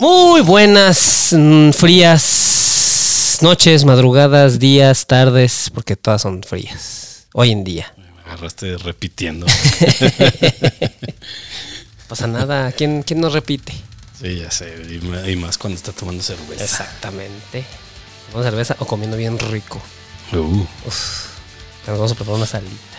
Muy buenas, mm, frías noches, madrugadas, días, tardes, porque todas son frías. Hoy en día. Me agarraste repitiendo. Pasa nada. ¿Quién, quién nos repite? Sí, ya sé. Y más cuando está tomando cerveza. Exactamente. Con cerveza o comiendo bien rico. Uh, Uf, nos vamos a preparar una salita.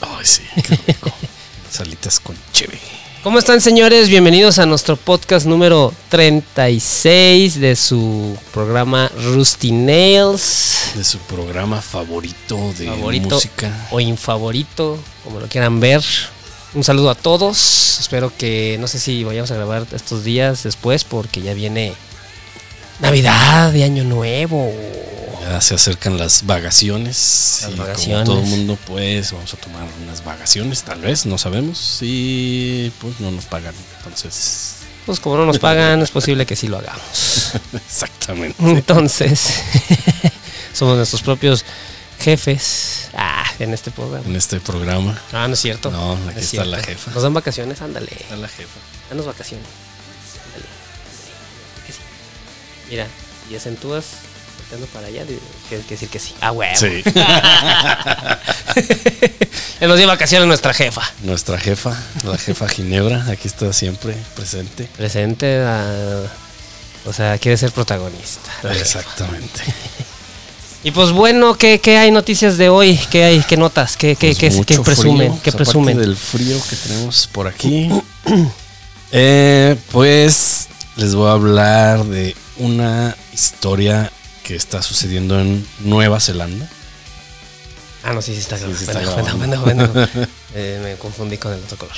ay, sí, qué rico. Salitas con cheve. ¿Cómo están, señores? Bienvenidos a nuestro podcast número 36 de su programa Rusty Nails. De su programa favorito de favorito música. o infavorito, como lo quieran ver. Un saludo a todos. Espero que no sé si vayamos a grabar estos días después porque ya viene Navidad y Año Nuevo. Ya se acercan las vacaciones. Las y. Como todo el mundo, pues vamos a tomar unas vacaciones, tal vez, no sabemos. Y pues no nos pagan. Entonces, Pues como no nos pagan, es posible que sí lo hagamos. exactamente. Entonces, somos nuestros propios jefes ah, en este programa. En este programa Ah, no es cierto. No, aquí es está cierto. la jefa. Nos dan vacaciones, ándale. está la jefa. Danos vacaciones. Ándale. Mira, y acentúas para allá, tienes que decir que sí. Ah, huevo. Sí. Él nos dio vacaciones nuestra jefa. Nuestra jefa, la jefa Ginebra, aquí está siempre presente. Presente, ah, o sea, quiere ser protagonista. Exactamente. Y pues bueno, ¿qué, qué hay noticias de hoy? ¿Qué hay? ¿Qué notas? ¿Qué, qué, Pues qué, qué presumen? frío, ¿Qué pues, presumen? del frío que tenemos por aquí. eh, pues les voy a hablar de una historia que está sucediendo en Nueva Zelanda. Ah, no, sí, sí está grabando. sí está Pendejo, pendejo, grabando. pendejo, pendejo. Eh, me confundí con el otro color.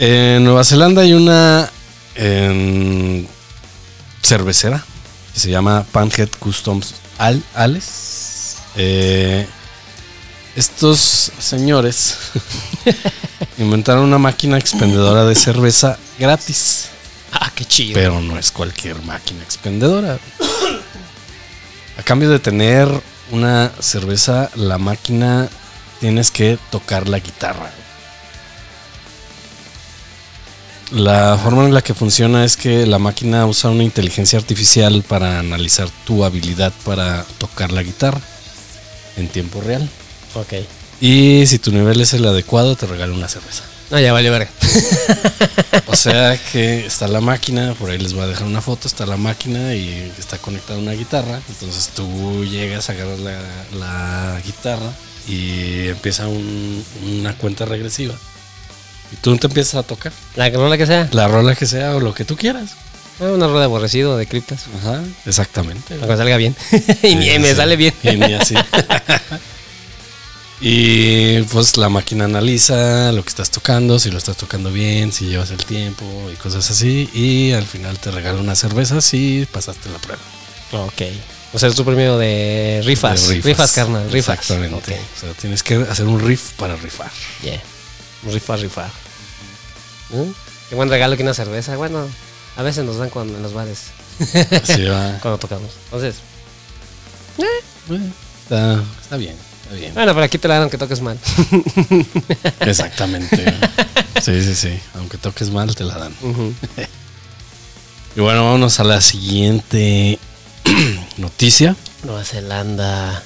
En Nueva Zelanda hay una em, cervecera que se llama Panhead Customs Al Ales. Eh, estos señores inventaron una máquina expendedora de cerveza gratis, Ah, qué chido. pero no es cualquier máquina expendedora. A cambio de tener una cerveza, la máquina tienes que tocar la guitarra. La forma en la que funciona es que la máquina usa una inteligencia artificial para analizar tu habilidad para tocar la guitarra en tiempo real. Ok. Y si tu nivel es el adecuado, te regala una cerveza. No, ya vale verga. O sea que está la máquina, por ahí les voy a dejar una foto, está la máquina y está conectada una guitarra. Entonces tú llegas, agarras la, la guitarra y empieza un- una cuenta regresiva. Y tú te empiezas a tocar La rola que sea. la rola que sea o lo que tú quieras. Ah, Una rueda de aborrecido de criptas. Ajá, exactamente. Aunque salga bien. y ni Sí, me sale bien. Y ni así. y pues la máquina analiza lo que estás tocando, si lo estás tocando bien, si llevas el tiempo y cosas así. Y al final te regala una cerveza si pasaste la prueba. ok. O sea, es tu premio de rifas. De rifas. carnal. Rifas. Exactamente. O sea, tienes que hacer un riff para rifar. Yeah. Rifar, rifar. ¿Mm? Qué buen regalo que una cerveza. Bueno, a veces nos dan cuando, en los bares Así va. cuando tocamos. Entonces, Bueno, está, está bien, bien. bueno, pero aquí te la dan aunque toques mal. Exactamente. Sí, sí, sí. Aunque toques mal, te la dan. Y bueno, vámonos a la siguiente noticia. Nueva Zelanda.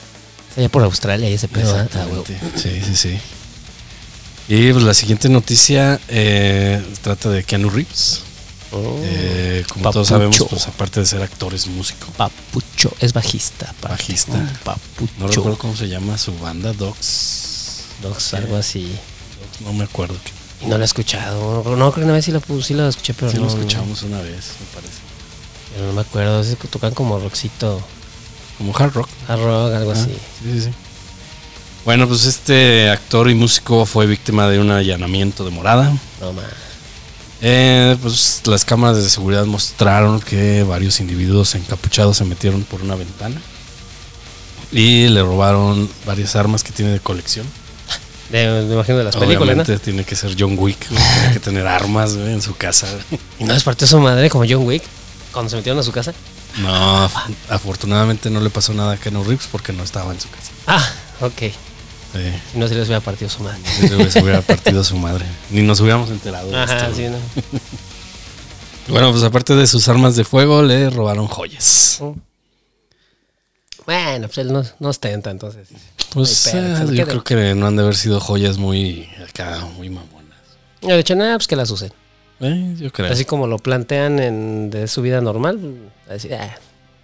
Allá por Australia y ese pedo. ¿eh? Ah, huevo. Exactamente. Sí, sí, sí. Y pues la siguiente noticia eh, trata de Keanu Reeves. Oh. Eh, como Papucho. todos sabemos, pues aparte de ser actor, es músico. Papucho. Es bajista. aparte. Bajista. Papucho. No recuerdo cómo se llama su banda, Dogs. Dogs, algo así. No me acuerdo. Y no lo he escuchado. No, creo que una vez sí lo, pus- sí lo escuché, pero Sí no, lo escuchamos una vez, me parece. pero no me acuerdo. Es que tocan como rockcito, Como hard rock. hard rock, algo Ah, así. Sí, sí, sí. Bueno, pues este actor y músico fue víctima de un allanamiento de morada. No más. Eh, pues las cámaras de seguridad mostraron que varios individuos encapuchados se metieron por una ventana y le robaron varias armas que tiene de colección. De, me imagino de las películas, ¿no? Obviamente tiene que ser John Wick, güey, tiene que tener armas güey, en su casa. Y no les partió su madre como John Wick cuando se metieron a su casa. No, af- afortunadamente no le pasó nada a Keanu Reeves porque no estaba en su casa. Ah, ok. No se les hubiera partido su madre. se hubiera partido su madre. Ni nos hubiéramos enterado de Ajá, esto. sí. ¿no? Bueno, pues aparte de sus armas de fuego, le robaron joyas. Bueno, pues él no, no ostenta, entonces. Pues Ay, pero, eh, yo creo que no han de haber sido joyas muy acá, muy mamonas. De hecho, nada, pues que las usen. Eh, yo creo. Así como lo plantean en de su vida normal, a decir, ah,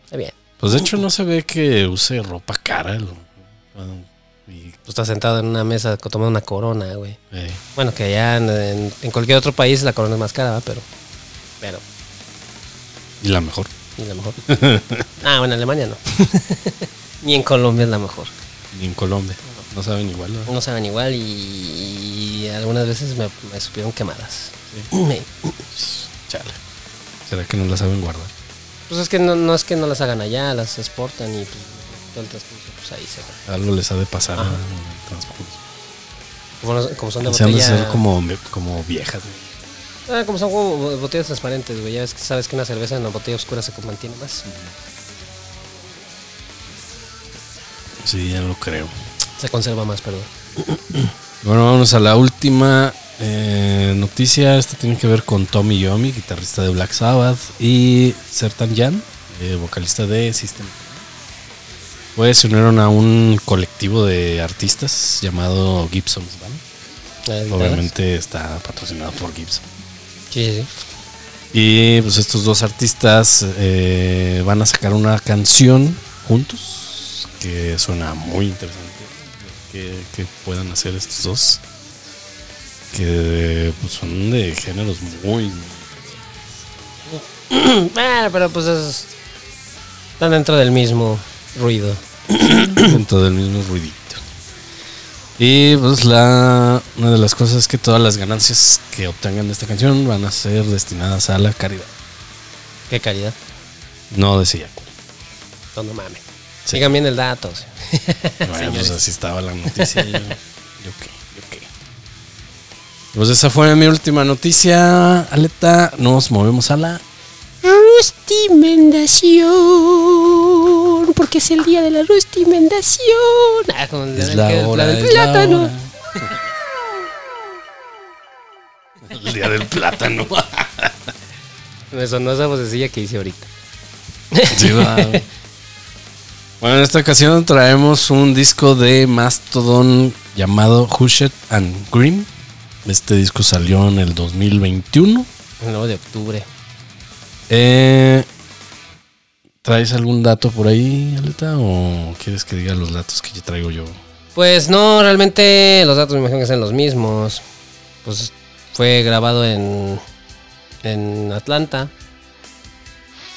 está bien. Pues de hecho no se ve que use ropa cara. bueno, y, Pues está sentado en una mesa tomando una corona, güey. eh, Bueno, que allá en, en- en cualquier otro país la corona es más cara, ¿va? pero. Pero. y la mejor. Ni la mejor. ah, bueno, en Alemania no. Ni en Colombia es la mejor. Ni en Colombia. No saben igual. ¿no? No saben igual y, y algunas veces me, me supieron quemadas. Me- Chale. ¿Será que no la saben guardar? Pues es que no, no es que no las hagan allá, las exportan y pues, todo el transcurso, pues ahí se va. Algo les ha de pasar Ajá. en el transcurso. Como, son de Se han de ser como, como viejas. güey. Ah, como son botellas transparentes, güey. Ya ves que sabes que una cerveza en una botella oscura se mantiene más. Sí, ya lo creo. Se conserva más, perdón. Bueno, vamos a la última eh, noticia. Esta tiene que ver con Tommy Yomi, guitarrista de Black Sabbath, y Sertan Jan, eh, vocalista de System. Pues se unieron a un colectivo de artistas llamado Gibson's Band. Guitarras. Obviamente está patrocinado por Gibson. Sí, sí, sí. Y pues estos dos artistas eh, van a sacar una canción juntos que suena muy interesante que, que puedan hacer estos dos que pues, son de géneros muy Bueno, pero pues es- están dentro del mismo ruido. dentro del mismo ruidito y pues la una de las cosas es que todas las ganancias que obtengan de esta canción van a ser destinadas a la caridad Qué calidad. no decía No, no mames. Sí. Sigan bien el dato. Bueno, pues así estaba la noticia. Yo, yo qué, yo qué. Pues esa fue mi última noticia. Aleta, nos movemos a la. Rustimendación. Porque es el día de la rustimendación. Ah, como Es la la hora. del es la plátano. hora. El día del plátano. Me sonó esa vocecilla que hice ahorita. Sí, va. Bueno, en esta ocasión traemos un disco de Mastodon llamado Hushed and Grim. Este disco salió en el 2021. El 9 de octubre. Eh, ¿Traes algún dato por ahí, Aleta? ¿O quieres que diga los datos que yo traigo yo? Pues no, realmente los datos me imagino que son los mismos. Pues fue grabado en, en Atlanta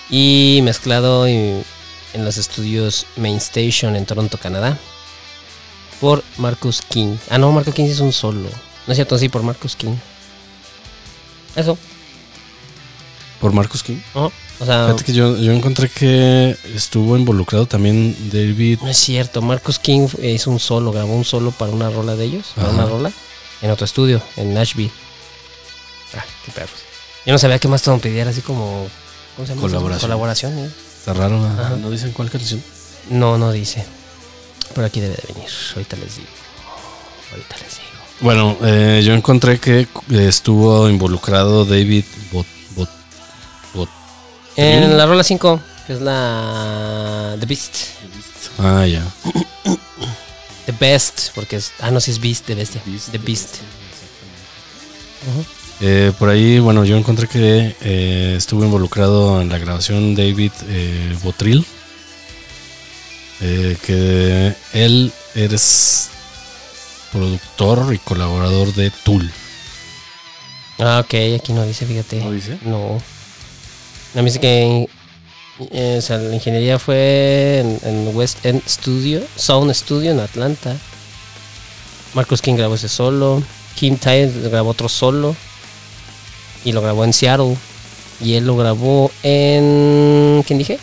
y mezclado en, en los estudios Main Station en Toronto, Canadá, por Marcus King. Ah, no, Marcus King es un solo. No es cierto, sí, por Marcus King. Eso. ¿Por Marcus King? Ajá. O sea, Fíjate que yo, yo encontré que estuvo involucrado también David. no es cierto. Marcus King hizo un solo, grabó un solo para una rola de ellos, para una rola, en otro estudio, en Nashville. Ah, qué perros. Yo no sabía que más todo pidiera así como. ¿Cómo se llama? Colaboración. Colaboración, ¿eh? Está raro. Ajá. ¿no dicen cuál canción? No, no dice. Pero aquí debe de venir. Ahorita les digo. Ahorita les digo. Bueno, eh, yo encontré que estuvo involucrado David Bot- En la rola 5, que es la. The Beast. Ah, ya. The Best, porque es. Ah, no, si es Beast, The Bestia. The Beast. Ujú. Eh, por ahí, bueno, yo encontré que eh, estuvo involucrado en la grabación David eh, Botril. Eh, que él es productor y colaborador de Tool. Ah, ok, aquí no dice, fíjate. ¿No dice? No. A mí dice que eh, o sea, la ingeniería fue en, West End Studio, Sound Studio en Atlanta. Marcus King grabó ese solo. Kim Ty grabó otro solo. Y lo grabó en Seattle. Y él lo grabó en. ¿Quién dije?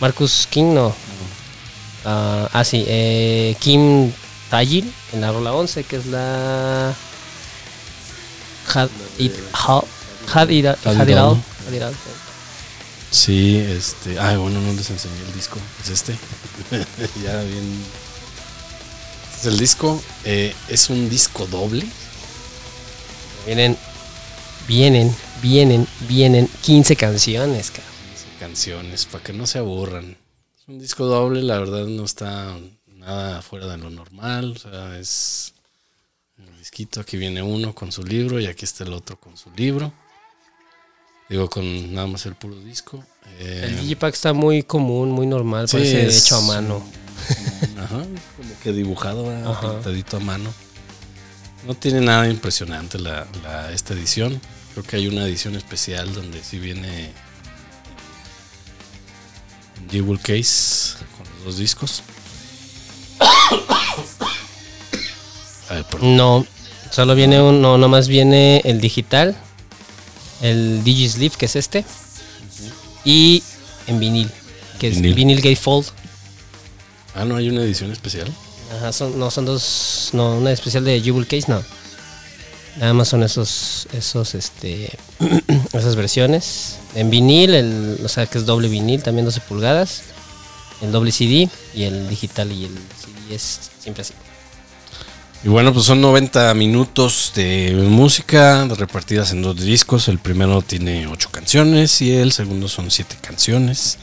Marcus King, no. Ah, ah, sí. eh, Kim Tajil en la rola 11, que es la. Had It. Had It Had It Sí, este. Ay, bueno, no les enseñé el disco. Es este. ya bien. Este es el disco. eh, es un disco doble. Vienen, vienen vienen, vienen 15 canciones, cabrón. canciones, para que no se aburran. Es un disco doble, la verdad no está nada fuera de lo normal. O sea, es el disquito. Aquí viene uno con su libro y aquí está el otro con su libro. Digo, con nada más el puro disco. Eh, El Digipack está muy común, muy normal, sí, parece es hecho a mano. Ajá, como que dibujado, pintadito a mano. No tiene nada impresionante la, la- esta edición. Creo que hay una edición especial donde sí viene en Jewel Case con los dos discos. Perdón. No, solo viene un, no, nomás viene el digital, el Digisleeve, que es este, y en vinil, que es Vinil. vinil gatefold. Ah, no hay una edición especial. Ajá, son, no, son dos, no, una especial de Jewel Case, no. Nada más son esos, esos, este, esas versiones. En vinil, el, o sea, que es doble vinil, también 12 pulgadas. El doble CD y el digital y el CD es siempre así. Y bueno, pues son 90 minutos de música repartidas en dos discos. El primero tiene 8 canciones y el segundo son 7 canciones.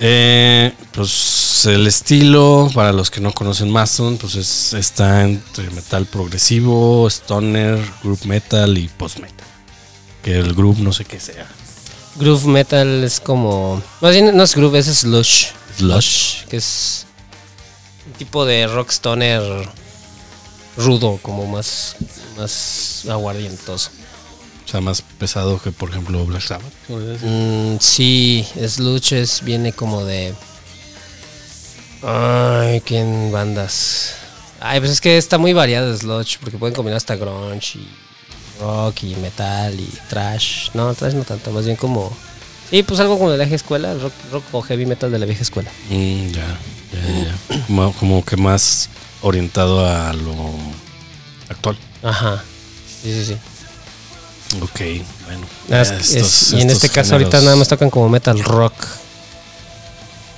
Eh, pues el estilo, para los que no conocen Mastodon, pues es, está entre metal progresivo, stoner, group metal y post metal. Que el group no sé qué sea. Groove metal es como. Más bien no es groove, es slush. Slush. Que es un tipo de rock stoner rudo, como más, más aguardientoso. O sea, más pesado que por ejemplo Black Sabbath. Mm, sí, slush es, viene como de. Ay, ¿quién bandas? Ay, pues es que está muy variado Sludge, porque pueden combinar hasta grunge y rock y metal y trash. No, trash no tanto, más bien como. Sí, pues algo como de la vieja escuela, rock, rock o heavy metal de la vieja escuela. Mm, ya, ya, ya. Como, como que más orientado a lo actual. Ajá. Sí, sí, sí. Ok, bueno. Estos- es- y en este caso ahorita nada más tocan como metal rock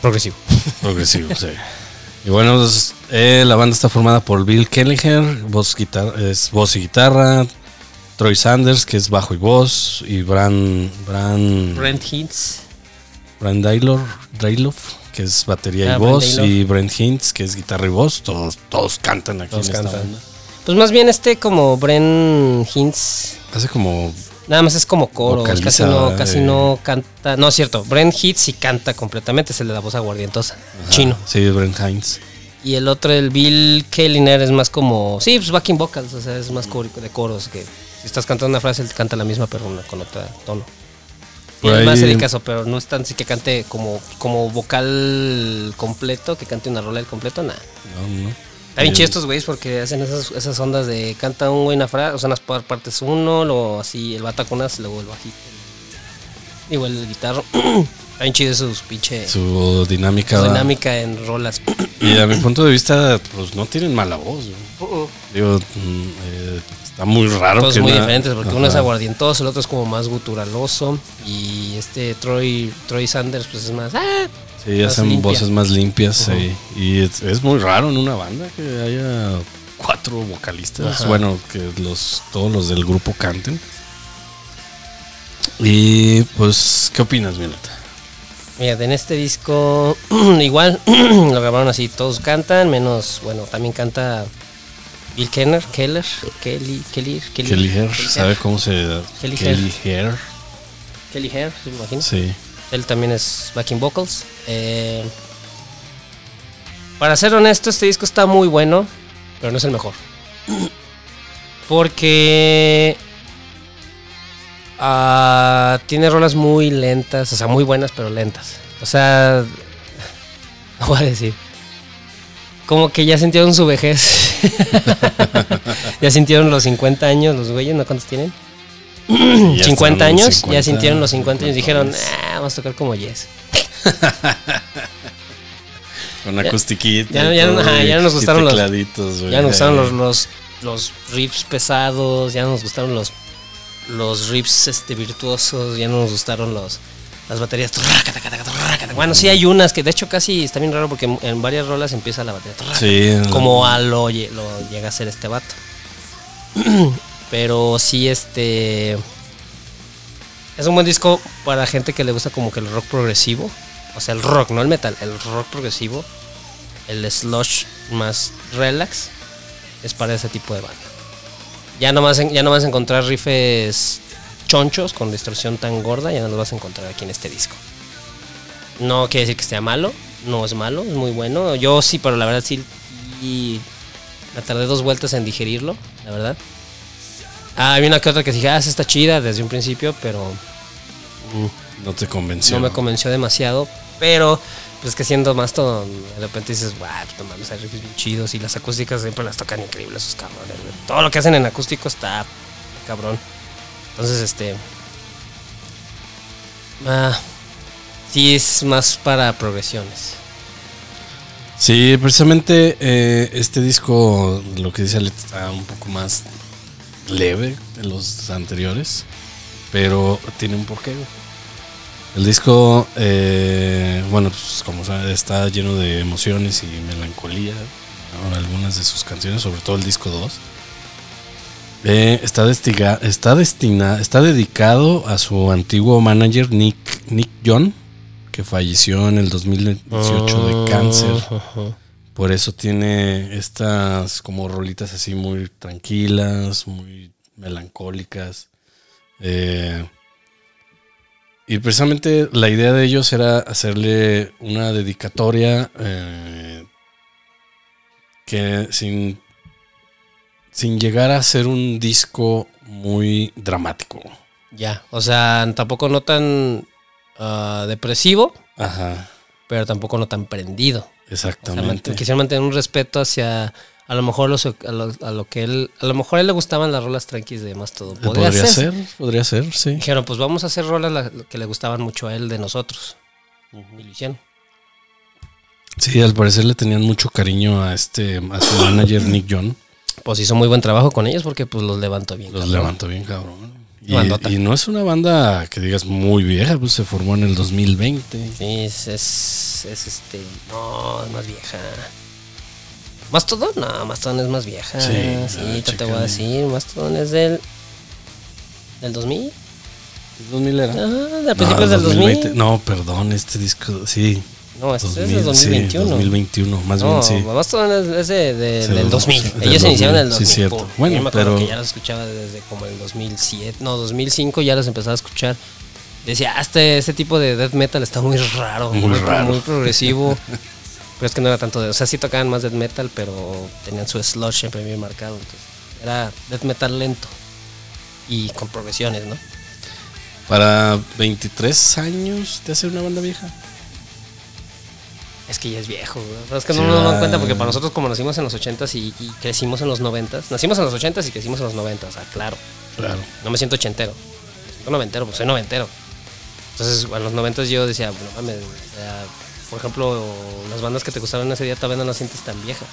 progresivo. Progresivos, sí. Y bueno, pues, eh, la banda está formada por Bill Kelliher, voz, guitarra, es voz y guitarra. Troy Sanders, que es bajo y voz. Y Bran, Bran, Brent Hintz. Bran Daylor, Dayloff, que es batería Ah, y Bran voz. Y Brent Hintz, que es guitarra y voz. Todos, todos cantan aquí Todos en esta cantan. banda. Pues más bien este como Brent Hintz Hace como Nada más es como coro, casi no, casi eh. no canta. No, es cierto. Brent Hitz sí canta completamente, es el de la voz aguardientosa. Chino. Sí, Brent Hines. Y el otro, el Bill Kelliner, es más como. Sí, pues backing vocals, o sea, es más de coros. Que si estás cantando una frase, él canta la misma, pero una- con otro tono. Por ahí- a eso, pero no es tan sí que cante como, como vocal completo, que cante una rola del completo, nada. No, no. Está bien Eh, chido estos güeyes porque hacen esas, esas ondas de canta un güey una frase, o sea, unas par- partes uno, luego así el bata con unas, luego el bajito. Digo, el guitarro. Está bien chido sus pinche Su dinámica. su dinámica en rolas. Y a mi punto de vista, pues no tienen mala voz. güey. Digo, mm, eh, está muy raro. Todos que muy una- diferentes, porque uno es Ajá. aguardientoso, el otro es como más guturaloso. Y este Troy, Troy Sanders, pues es más. ¡ah! Sí, más hacen limpia. voces más limpias. Sí. Y es, es muy raro en una banda que haya cuatro vocalistas. Ajá. Bueno, que los todos los del grupo canten. Y pues, ¿qué opinas, Violeta? Mira, en este disco, igual lo grabaron así, todos cantan, menos, bueno, también canta Bill Kenner, Keller, Kelly, Kelly, Kelly, Kelly Hair, Kelly ¿sabe cómo se Kelly Kelly Hair? Kelly Hair, ¿se me imagino? Sí. Él también es backing vocals. Eh, para ser honesto, este disco está muy bueno, pero no es el mejor. Porque ah, tiene rolas muy lentas, o sea, muy buenas, pero lentas. O sea, no voy a decir. Como que ya sintieron su vejez. ya sintieron los 50 años, los güeyes, ¿no? ¿Cuántos tienen? Ya 50 están los años, ya 50, sintieron los 50 años, dijeron, 50. ah, vamos a tocar como Yes. Con acustiquita. ya ya todo, nos gustaron los-. Ya nos gustaron los, los, los riffs pesados, ya nos gustaron los, los riffs este, virtuosos, ya no nos gustaron los, las baterías. Bueno, sí hay unas que de hecho casi está bien raro porque en, varias rolas empieza la batería. Sí. Como a lo, lo llega a ser este vato. Pero sí, este. Es un buen disco para gente que le gusta como que el rock progresivo. O sea, el rock, no el metal, el rock progresivo. El slush más relax. Es para ese tipo de banda. Ya no vas, ya no vas a encontrar riffs chonchos con distorsión tan gorda, ya no los vas a encontrar aquí en este disco. No quiere decir que sea malo, no es malo, es muy bueno. Yo sí, pero la verdad sí, sí me tardé dos vueltas en digerirlo, la verdad. Ah, había una que otra que dije, ah, esa está chida desde un principio, pero mm, No te convenció. no me convenció demasiado. Pero, pues que siendo más todo, de repente dices, guau, pues no mames, hay riffs muy chidos y las acústicas siempre las tocan increíbles esos cabrones. Todo lo que hacen en acústico está cabrón. Entonces, este. Ah, sí, es más para progresiones. Sí, precisamente eh, este disco, lo que dice Ale, está un poco más leve de los anteriores, pero tiene un porqué. El disco, eh, bueno, pues como saben, está lleno de emociones y melancolía. ¿no? Algunas de sus canciones, sobre todo el disco 2. Eh, está, destiga- está, destina- está dedicado a su antiguo manager Nick, Nick John, que falleció en el 2018 de cáncer. Ajá. Por eso tiene estas como rolitas así muy tranquilas, muy melancólicas. Eh, y precisamente la idea de ellos era hacerle una dedicatoria eh, que sin, sin llegar a ser un disco muy dramático. Ya, o sea, tampoco no tan ah, depresivo, Ajá, pero tampoco no tan prendido. O sea, exactamente. quisieron mantener un respeto hacia a lo mejor los- a, lo, a lo que él, a lo mejor a él le gustaban las rolas tranquis de más todo. Podría, podría ser. ser, podría ser, sí. Dijeron, pues vamos a hacer rolas la- que le gustaban mucho a él de nosotros. Y lo hicieron. Sí, al parecer le tenían mucho cariño a este, a su manager Nick John. Pues hizo muy buen trabajo con ellos porque pues los levantó bien. Los cabrón. levantó bien, cabrón. Y no es una banda que digas muy vieja, pues se formó en el 2020. Sí, es, es, es este. No, es más vieja. Mastodon, no, Mastodon es más vieja. Sí, Sí, te, te voy a decir. Mastodon es del. ¿Del 2000? ¿El 2000 era? Ah, de principios del 2000. No, perdón, este disco, sí. No, este 2000, es del 2021. Sí, 2021, más no, bien sí. Mastodon es, es de, de- Sí, del del 2000. del Ellos 2000, iniciaron en el sí, 2000. cierto. pum. Bueno, Yo me acuerdo pero- que ya los escuchaba desde como el 2007. No, 2005 ya los empezaba a escuchar. Decía, ah, este, este tipo de death metal está muy raro. Muy raro. Muy progresivo. pero es que no era tanto de. O sea, sí tocaban más death metal, pero tenían su sludge siempre bien marcado. entonces, era death metal lento. Y con progresiones, ¿no? Para 23 años te hace una banda vieja. Es que ya es viejo, güey. Es que no nos dan cuenta porque para nosotros como nacimos en los 80s y, y crecimos en los 90s, nacimos en los 80s y crecimos en los 90s, o sea, claro. Claro. No me siento ochentero. Me siento noventero, pues soy noventero. Entonces, en los 90s yo decía, bueno, mames, o sea, por ejemplo, las bandas que te gustaron ese día todavía no las sientes tan viejas.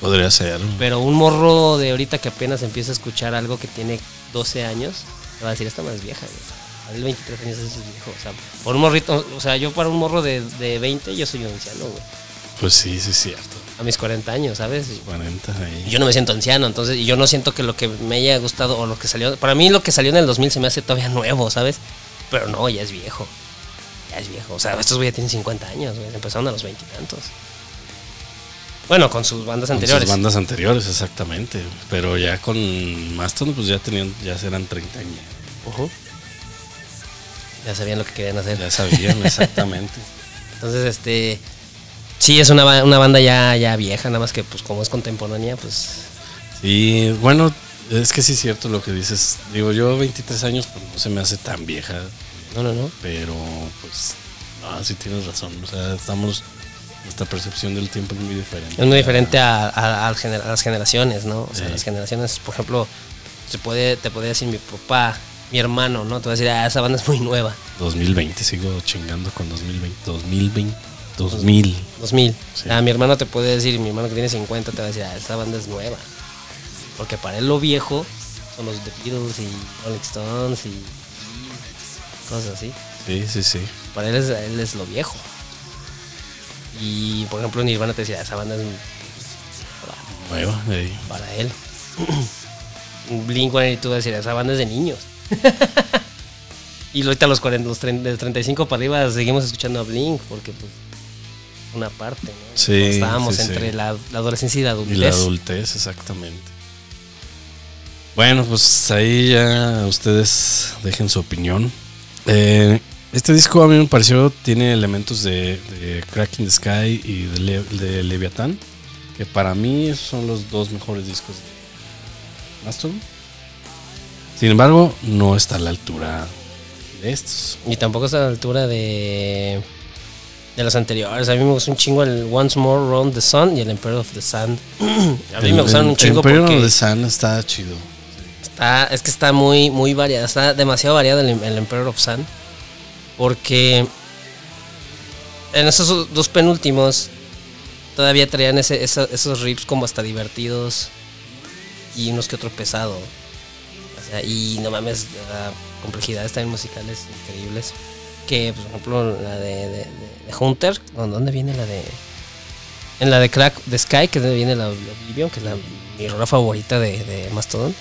Podría ser. Pero un morro de ahorita que apenas empieza a escuchar algo que tiene 12 años, te va a decir, esta más vieja, güey. A él 23 años eso es viejo. O sea, por un morrito, o sea, yo para un morro de, de 20, yo soy un anciano, güey. Pues sí, sí, es cierto. A mis 40 años, ¿sabes? Y 40 ahí. yo no me siento anciano, entonces, y yo no siento que lo que me haya gustado o lo que salió, para mí lo que salió en el 2000 se me hace todavía nuevo, ¿sabes? Pero no, ya es viejo. Es viejo. O sea, estos güey ya tienen 50 años, güey. Empezaron a los 20 y tantos. Bueno, con sus bandas Con anteriores. sus bandas anteriores, exactamente. Pero ya con Mastodon, pues ya tenían, ya serán 30 años. Ujú. Ya sabían lo que querían hacer. Ya sabían, exactamente. Entonces, este. Sí, es una, una banda ya, ya vieja, nada más que, pues, como es contemporánea, pues. Y bueno, es que sí es cierto lo que dices. Digo, yo 23 años, pues no se me hace tan vieja, No, no, no. pero pues, no, sí tienes razón. O sea, estamos, nuestra percepción del tiempo es muy diferente. Es muy diferente a, a- al gener- a las generaciones, ¿no? O sea, Sí. las generaciones, por ejemplo, se puede, te podría decir mi papá, mi hermano, ¿no? Te va a decir, ah, esa banda es muy nueva. 2020, sigo chingando con 2020. 2020, 2000. 2000. Sí. Ah, mi hermano te puede decir, mi hermano que tiene 50 te va a decir, ah, esa banda es nueva. Porque para él lo viejo son los The Beatles y Rolling Stones y cosas así. Sí, sí, sí. Para él es, él es lo viejo. Y por ejemplo, Nirvana te decía, esa banda es Nueva, para él. Blink 182 va a decir, esa banda es de niños. Y ahorita los, 40, los 30, de 35 para arriba seguimos escuchando a Blink porque pues una parte, ¿no? Sí, estábamos sí, sí. entre la, la adolescencia y la adultez. Y la adultez, exactamente. Bueno, pues ahí ya ustedes dejen su opinión. Eh, este disco a mí me pareció, tiene elementos de, de Crack in the Sky y de, Le- de Leviathan, que para mí son los dos mejores discos de Mastodon. Sin embargo, no está a la altura de estos. Y tampoco está a la altura de, de los anteriores. A mí me gustó un chingo el Once More Round the Sun y el Emperor of the Sun. a mí me gustaron un chingo Pero porque de Sun está chido. Está, es que está muy, muy variado. Está demasiado variado el, el Emperor of Sun. Porque en esos dos penúltimos todavía traían ese, esa- esos riffs como hasta divertidos y unos que otro pesado. O sea, y no mames, la complejidad también musicales increíbles. Que, por ejemplo, la de, de- de- de Hunter, ¿dó- ¿dónde viene la de...? En la de Crack the Sky, que viene la Oblivion, que es la, mi rola favorita de, de Mastodon.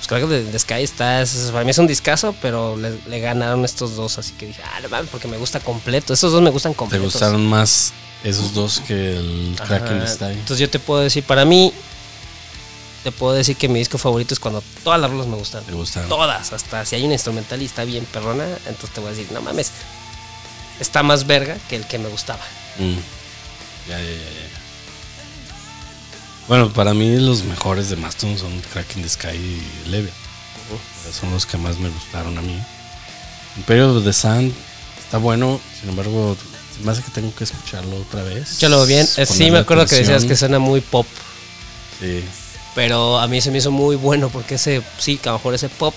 Pues Crack the, the Sky está, es- para mí es un discazo, pero le, le ganaron estos dos, así que dije, ah, no mames, porque me gusta completo. Estos dos me gustan ¿Te completos. gustaron más esos dos que el Ajá. Sky? Entonces yo te puedo decir, para mí, te puedo decir que mi disco favorito es cuando todas las rolas me gustan. ¿Te gustaron? Todas, hasta si hay una instrumental y está bien perrona, entonces te voy a decir, no mames, está más verga que el que me gustaba. Mm. Ya, ya, ya, ya. Bueno, para mí los mejores de Mastodon son Crack in the Sky y Levia. Son los que más me gustaron a mí. Imperio the Sun está bueno, sin embargo, hace que tengo que escucharlo otra vez. Escúchalo bien. Sí, me acuerdo que decías que suena muy pop, Sí, pero a mí se me hizo muy bueno porque ese, sí, que a lo mejor ese pop,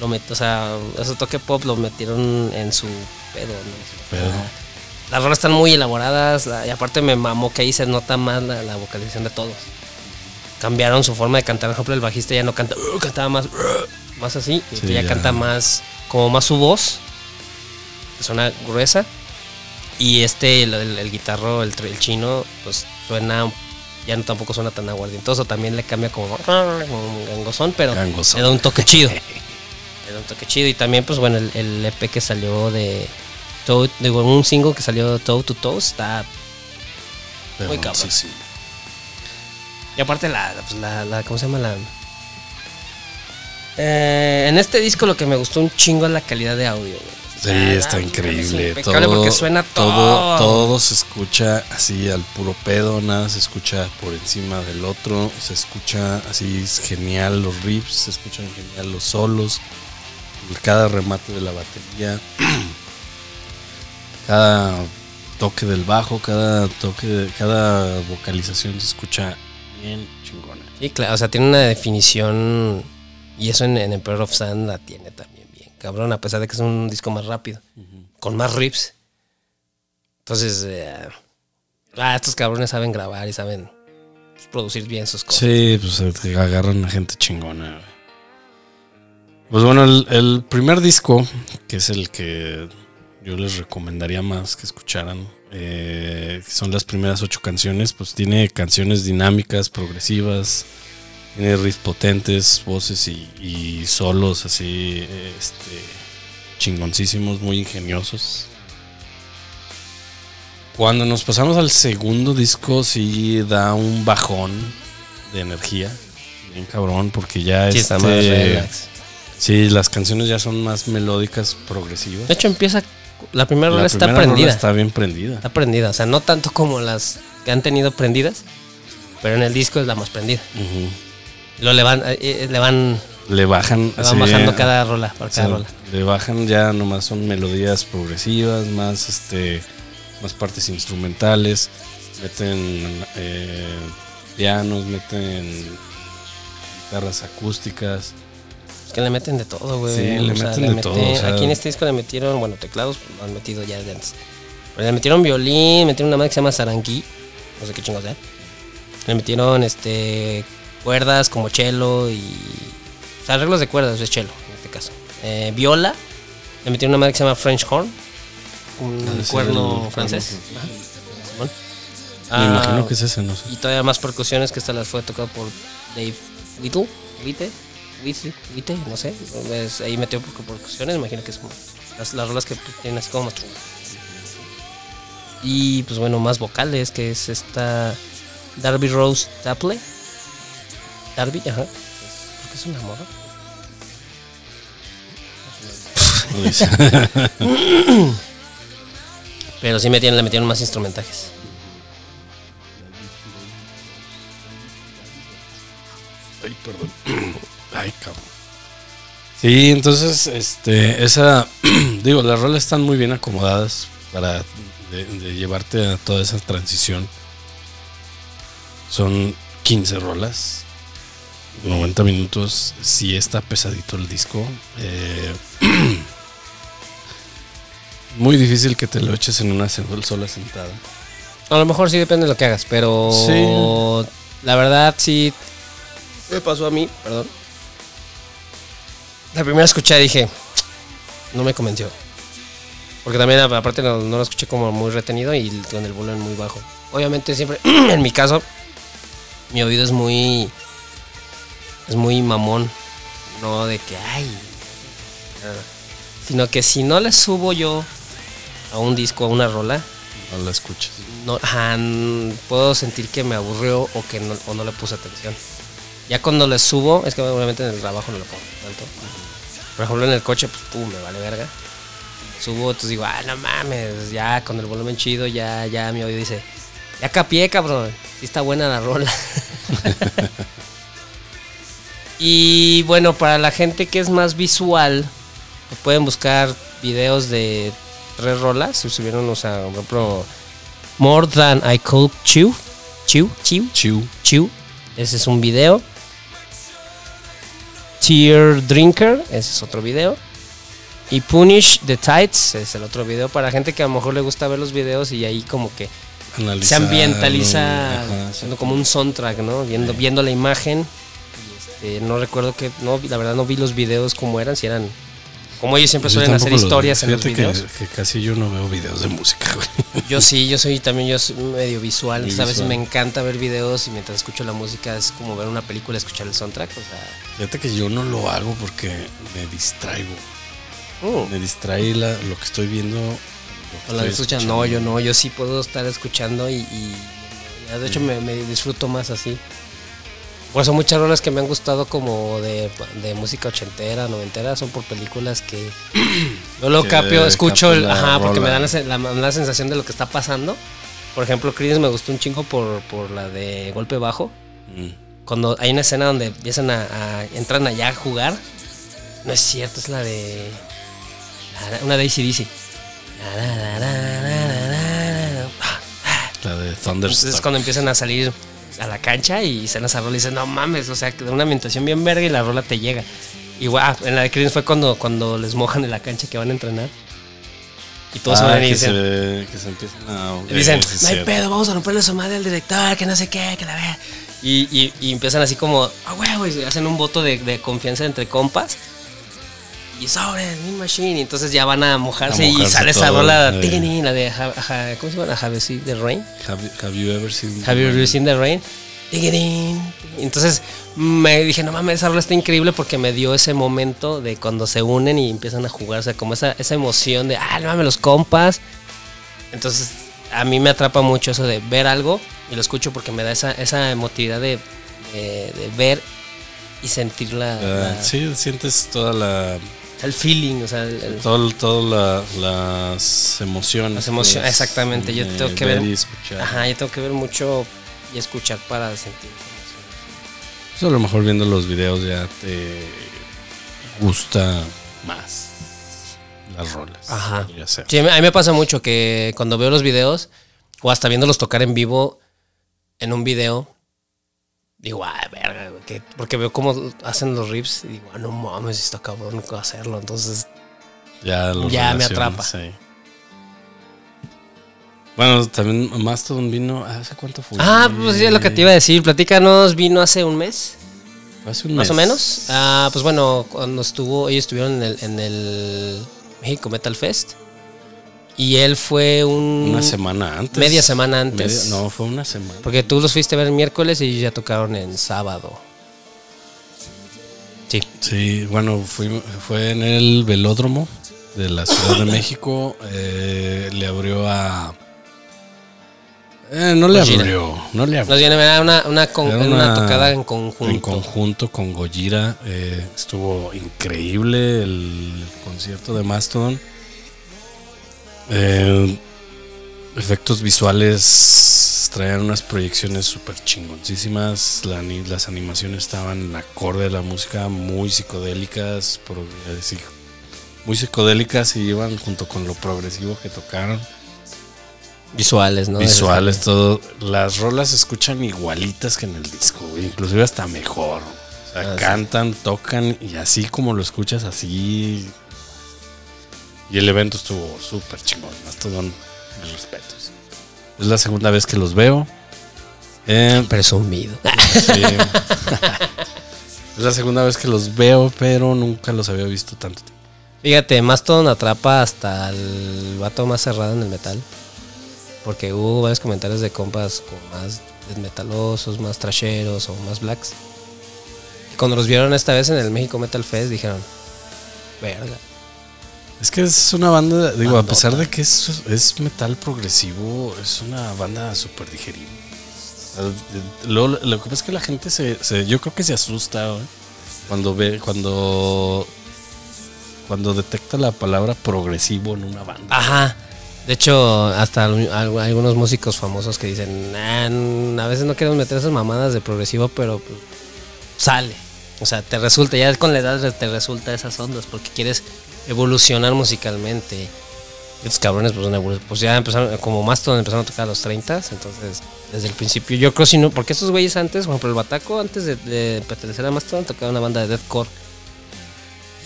lo met, o sea, ese toque pop lo metieron en su pedo, ¿no? Pedo. Las rolas están muy elaboradas la- y aparte me mamó que ahí se nota más la, la vocalización de todos. Cambiaron su forma de cantar. Por ejemplo, el bajista ya no canta, "Uh", cantaba más, "Uh", más así. y Sí, ya, ya. canta más, como más su voz. que Suena gruesa. Y este, el, el- el guitarro, el, chino, pues suena, ya no tampoco suena tan aguardientoso. También le cambia como, como un gangosón, pero Gangosón. le da un toque chido. le da un toque chido. Y también, pues bueno, el, el EP que salió de, Toe- digo, un single que salió Toe to Toe está. pero Muy cabrón. sí, sí. Y aparte, la, pues, la, la- ¿Cómo se llama la.? Eh, en este disco lo que me gustó un chingo es la calidad de audio. güey. Sí, Ah, está es increíble. impecable Todo, porque suena todo. todo, todo se escucha así al puro pedo, nada se escucha por encima del otro, se escucha así es genial los riffs, se escuchan genial los solos, cada remate de la batería, cada toque del bajo, cada toque, cada vocalización se escucha bien chingona. Sí, claro, o sea, tiene una definición. Y eso en, en Emperor of Sand la tiene también bien, cabrón, a pesar de que es un disco más rápido, con más riffs. Entonces, eh, ah, estos cabrones saben grabar y saben pues, producir bien sus cosas. Sí, pues eh, agarran a gente chingona. Pues bueno, el, el primer disco, que es el que yo les recomendaría más que escucharan, eh, son las primeras ocho canciones, pues tiene canciones dinámicas, progresivas, tiene riffs potentes, voces y, y solos así, este, chingoncísimos, muy ingeniosos. Cuando nos pasamos al segundo disco, sí da un bajón de energía. Bien cabrón, porque ya Sí, está más este, relax. Sí, las canciones ya son más melódicas, progresivas. De hecho, empieza. La primera La rola está primera rola prendida. Está bien prendida. Está prendida. O sea, no tanto como las que han tenido prendidas, pero en el disco es la más prendida. Lo le van, eh, eh, le van, Le bajan, le van cada rola, o sea, cada rola. le bajan ya nomás son melodías progresivas, más este, más partes instrumentales, meten eh, pianos, meten guitarras acústicas. Que le meten de todo, güey. Sí, le O sea, meten de todo, o sea- Aquí en este disco le metieron, bueno, teclados pues, lo han metido ya de antes. Pero le metieron violín, metieron una madre que se llama sarangui, no sé qué chingos sea. Le metieron este cuerdas como cello y. O sea, arreglos de cuerdas, es cello en este caso. Eh, viola, le metieron una madre que se llama French horn, un Ah, sí, cuerno el- francés. Me Ah, imagino que es ese, no sé. y todavía más percusiones que estas las fue tocado por Dave Whittle, White, Wite, no sé. Es- ahí metió por percusiones, imagino que es como las, las rolas que tienen así como. Y pues bueno, más vocales, que es esta Darby Rose Tapley. Darby, ajá. Es- Creo que es una morra. Pero sí metieron, le metieron más instrumentajes. Ay, perdón. Ay, cabrón. Sí, entonces, este, esa, digo, las rolas están muy bien acomodadas para de, de llevarte a toda esa transición. Son 15 rolas, 90 minutos, sí está pesadito el disco. eh, muy difícil que te lo eches en una sola sentada. A lo mejor sí depende de lo que hagas, pero Sí. la verdad sí me pasó a mí, perdón. La primera escuché dije, no me convenció. Porque también aparte no, no lo escuché como muy retenido y con el volumen muy bajo. Obviamente siempre, en mi caso, mi oído es muy, es muy mamón. No de que, ay, nada. sino que si no le subo yo a un disco, a una rola, No la escuchas. no, ajá, puedo sentir que me aburrió o que no, o no le puse atención. Ya cuando le subo, es que obviamente en el trabajo no lo pongo tanto. Por ejemplo, en el coche, pues pum, me vale verga. Subo, entonces digo, ah, no mames, ya con el volumen chido, ya, ya mi oído dice, ya capié, cabrón. Sí está buena la rola. y bueno, para la gente que es más visual, pues pueden buscar videos de tres rolas. Se subieron, o sea, por ejemplo, More Than I Could Chew. Chew, chew, Chiu. chew. Ese es un video. Tear Drinker, ese es otro video. Y Punish the Tides, es el otro video para gente que a lo mejor le gusta ver los videos y ahí como que se ambientaliza ajá, como un soundtrack, ¿no? Viendo, viendo la imagen. Y este, no recuerdo que, no, la verdad no vi los videos como eran, si eran, como ellos siempre Yo suelen hacer lo- historias en los videos. Que, que casi yo no veo videos de música, güey. Yo sí, yo soy también yo soy medio visual, entonces a veces me encanta ver videos y mientras escucho la música es como ver una película, escuchar el soundtrack, o sea, Fíjate que yo no lo hago porque me distraigo. mm. Me distrae la- lo que estoy viendo. que O la estoy escuchan, no, yo no, yo sí puedo estar escuchando y, de hecho me, me disfruto más así. Por eso muchas rolas que me han gustado como de, de música ochentera, noventera, son por películas que yo lo capio, escucho, el, ajá, porque me dan la, la- sensación de lo que está pasando. Por ejemplo, Creedence me gustó un chingo por, por la de golpe bajo. Mm. Cuando hay una escena donde empiezan a, a- entran allá a jugar, no es cierto, es la de una de ACDC. La de Entonces es Thunderstruck. cuando empiezan a salir a la cancha y se esa rola y dicen, no mames, o sea, que da una ambientación bien verga y la rola te llega. Y guau, en la de Creedence fue cuando, cuando les mojan en la cancha que van a entrenar. Y todos se Ah, van y dicen, se, que se empiezan a. dicen, no hay cierto. pedo, vamos a romperle su madre al director, que no sé qué, que la vea. Y, y, y empiezan así como, ah, huevo, y hacen un voto de, de confianza entre compas. Y sobre, Mean Machine. Y entonces ya van a mojarse, A y sale esa todo, tigini, la de, ¿cómo se llama? Have you seen the rain? Have, have you ever seen. Have you seen the rain? Entonces me dije, no mames, esa rola está increíble porque me dio ese momento de cuando se unen y empiezan a jugar, o sea, como esa, esa emoción de, ah, no mames, los compas. Entonces a mí me atrapa mucho eso de ver algo y lo escucho porque me da esa, esa emotividad de, de- de ver y sentir la, Ah, la- sí, sientes toda la. El feeling, o sea, el- el- Todo, todo la- las emociones. Las emociones, exactamente, yo tengo que ver- y escuchar. ajá, yo tengo que ver mucho y escuchar para sentir. Pues a lo mejor viendo los videos ya te gusta más las rolas. Ajá. Sí, a mí me pasa mucho que cuando veo los videos o hasta viéndolos tocar en vivo en un video, digo, ay, verga, que- porque veo cómo hacen los riffs y digo, ah, no mames, está cabrón hacerlo. Entonces, Ya, me atrapa. sí. Bueno, también Mastodon vino. ¿Hace cuánto fue? ah, pues sí, es lo que te iba a decir. Platícanos, vino hace un mes, Hace un más o mes. menos. Ah, pues bueno, cuando estuvo, ellos estuvieron en el, en el México Metal Fest y él fue un. Una semana antes. Media semana antes. No, fue una semana. Porque tú los fuiste a ver el miércoles y ellos ya tocaron en sábado. Sí. Sí, bueno, fui- fue en el velódromo de la Ciudad de México. eh, le abrió a. Eh, no le Gojira. abrió, no le abrió. Nos viene a una, una, con- Era una una- tocada en conjunto. En conjunto con Gojira. eh, estuvo increíble el concierto de Mastodon. Eh, efectos visuales traían unas proyecciones súper chingoncísimas. la las animaciones estaban acorde a la música, muy psicodélicas. eh, sí, muy psicodélicas y iban junto con lo progresivo que tocaron. Visuales, ¿no? Visuales, todo. Las rolas se escuchan igualitas que en el disco, inclusive hasta mejor. O sea, Ah, sí. cantan, tocan y así como lo escuchas, así. Y el evento estuvo súper chingón. Mastodon, mis respetos. Es la segunda vez que los veo. Eh, Presumido. sí. es la segunda vez que los veo, pero nunca los había visto tanto tiempo. Fíjate, Mastodon atrapa hasta el vato más cerrado en el metal. Porque hubo varios comentarios de compas como más metalosos, más trasheros o más blacks. Y cuando los vieron esta vez en el México Metal Fest dijeron, verga. Es que es una banda, digo, a pesar de que es, es metal progresivo, es una banda súper digerible. Lo, lo que pasa es que la gente se, se- yo creo que se asusta güey, cuando ve, cuando, cuando detecta la palabra progresivo en una banda. Ajá. De hecho, hasta al- al- algunos músicos famosos que dicen, "Ah, n- a veces no queremos meter esas mamadas de progresivo, pero pues, sale. O sea, te resulta, ya con la edad te resulta esas ondas porque quieres evolucionar musicalmente. Estos cabrones, pues, pues ya empezaron, como Mastodon empezaron a tocar a los 30, entonces desde el principio, yo creo si no, porque estos güeyes antes, por ejemplo, el Bataco, antes de, de pertenecer a Mastodon, tocaba una banda de deathcore.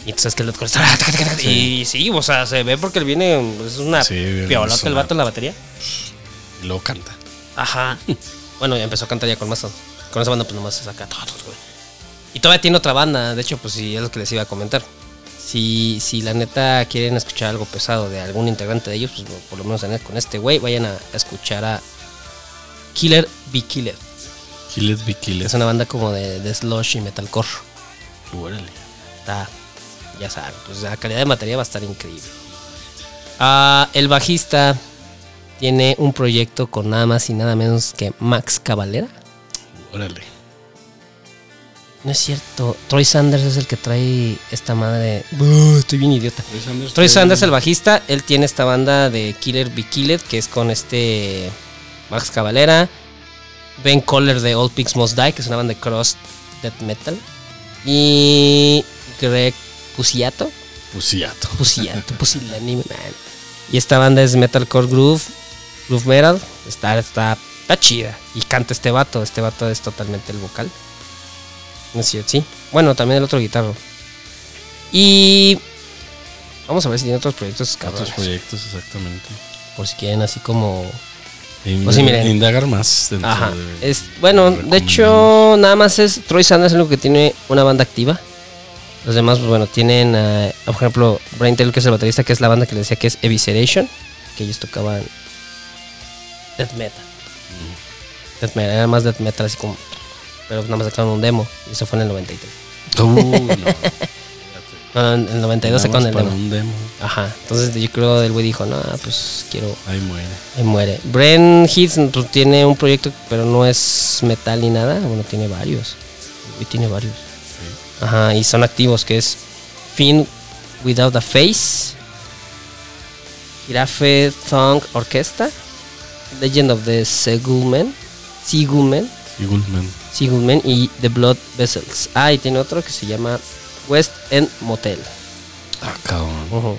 Y entonces que el deathcore está. Y sí, o sea, se ve porque él viene, es una Sí, piolota el vato en la batería. Y luego canta. Ajá. bueno, ya empezó a cantar ya con Mastodon. Con esa banda, pues nomás se saca todo, güey. Y todavía tiene otra banda, de hecho, pues sí, es lo que les iba a comentar. Si, si la neta quieren escuchar algo pesado de algún integrante de ellos, pues por lo menos en- con este güey, vayan a escuchar a Killer Be Killer. Kill It Be Kill It. Es una banda como de, de slush y metalcore. Órale. Está, ya saben, pues la calidad de materia va a estar increíble. Ah, el bajista tiene un proyecto con nada más y nada menos que Max Cavalera. Órale. No es cierto. Troy Sanders es el que trae esta madre. Buh, estoy bien idiota. Troy Sanders, el bajista, él tiene esta banda de Killer Be Killed, que es con este Max Cavalera, Ben Coller de All Pigs Must Die, que es una banda de cross death metal, y Greg Pusiato, Pusiato. Pusiato, Pusilánime, man. Y esta banda es Metalcore Groove, Groove Metal, está, está, está chida. Y canta este vato, este vato es totalmente el vocal. No es cierto, sí. Bueno, también el otro guitarro. Y vamos a ver si tiene otros proyectos Otros cabrones. proyectos, exactamente. Por si quieren así como... Indagar, sí, miren. indagar más dentro Ajá. de- Es, bueno, de hecho, nada más es Troy Sanders es lo que tiene una banda activa. Los demás, pues bueno, tienen, eh, por ejemplo, Brian Taylor, que es el baterista, que es la banda que le decía que es Evisceration, que ellos tocaban death metal. Death metal, era más death metal, así como. Pero nada más sacaron un demo, y eso fue en el 93. Uh, no. No, en el 92 sacaron el demo. un demo. Ajá, entonces yo creo el güey dijo, no, pues quiero Ahí muere. Ahí muere. Bren Hits pues, tiene un proyecto, pero no es metal ni nada. Bueno, tiene varios. Y tiene varios. Ajá, y son activos, que es Fin Without a Face, Girafe Thong Orchestra, Legend of the Segulmen, Sigulmen, Y Goldman. Sigulmen y The Blood Vessels. Ah, y tiene otro que se llama West End Motel. Ah, cabrón. Órale.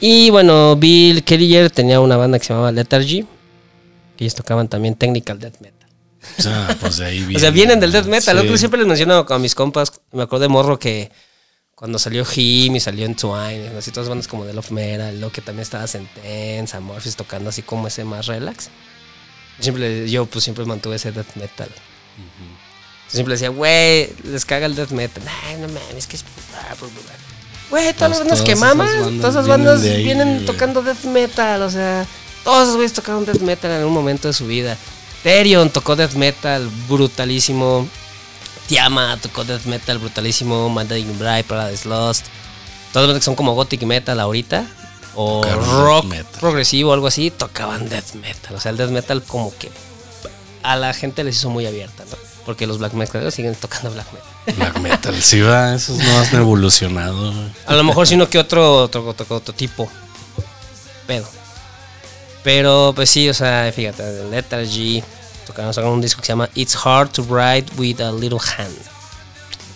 Y bueno, Bill Kellier tenía una banda que se llamaba Lethargy. Que ellos tocaban también technical death metal. O sea, pues de ahí viene. O sea, vienen del death metal. Sí. Yo siempre les menciono a mis compas. Me acuerdo de Morro que cuando salió Him y salió Entwine, así todas bandas como The Love Metal, lo que también estaba Sentence, Amorphis tocando así como ese más relax. Yo siempre, yo pues siempre mantuve ese death metal. Yo siempre decía, güey, les caga el death metal. Ay, no mames, es que es. Güey, todas las bandas que todas esas bandas todas esas vienen bandas ahí, vienen tocando death metal, o sea, todos esos güeyes tocaron death metal en algún momento de su vida. Therion tocó death metal brutalísimo. Tiamat, tocó death metal brutalísimo, Mandating Bride, Paradise Lost. Todos los que son como gothic metal ahorita. O rock progresivo o algo así, tocaban death metal. O sea, el death metal como que a la gente les hizo muy abierta, ¿no? Porque los black metal siguen tocando black metal. Black metal, sí va, esos no han evolucionado. A lo mejor sino que otro, otro, otro, otro tipo. Pedo. Pero pues sí, o sea, fíjate, Lethargy tocaron, sacaron un disco que se llama It's Hard to Write with a Little Hand.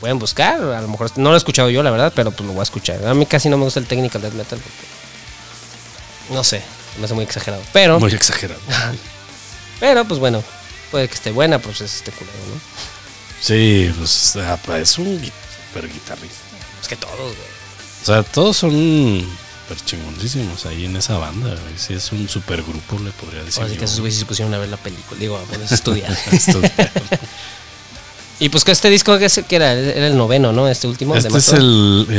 Pueden buscar, a lo mejor no lo he escuchado yo, la verdad, pero pues lo voy a escuchar. A mí casi no me gusta el technical death metal porque no sé, me hace muy exagerado. Pero, Muy exagerado. pero pues bueno, puede que esté buena, pues es este culero, ¿no? Sí, pues pues, es un super guitarrista. Es que todos, güey. O sea, todos son super chingoncísimos ahí en esa banda. güey. Sí, es un super grupo, le podría decir. Así que esos güeyes se pusieron a ver la película, digo, a ponerse a estudiar. Estos- Y pues que este disco que, es- era, era el noveno, ¿no? Este último. de este es Mastodon. el,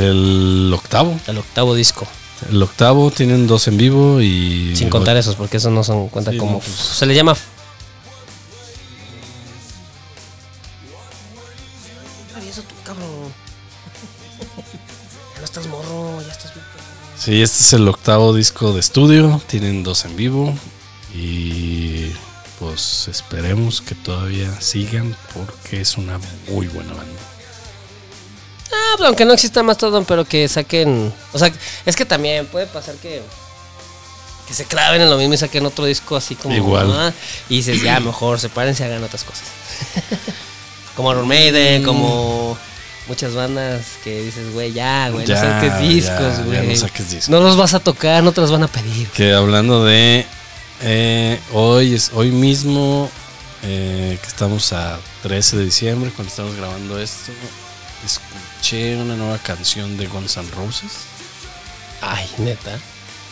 el octavo. el octavo disco. El octavo tienen dos en vivo y. Sin contar esos, porque esos no son cuenta Sí, como. no, pues- Se le llama. eso tú, cabrón. Ya no estás morro, ya estás bien. Sí, este es el octavo disco de estudio. Tienen dos en vivo. Y pues esperemos que todavía sigan porque es una muy buena banda. Ah, pues aunque no exista más todo, pero que saquen. O sea, es que también puede pasar que. Que se claven en lo mismo y saquen otro disco así como. Igual. y dices, ya, mejor sepárense y hagan otras cosas. como Iron Maiden, como. Muchas bandas que dices, güey, ya, güey, no Ya, saques discos, güey. no saques discos. No los vas a tocar, no te los van a pedir. Que hablando de eh, hoy es hoy mismo eh, que estamos a 13 de diciembre cuando estamos grabando esto escuché una nueva canción de Guns N' Roses Ay, neta.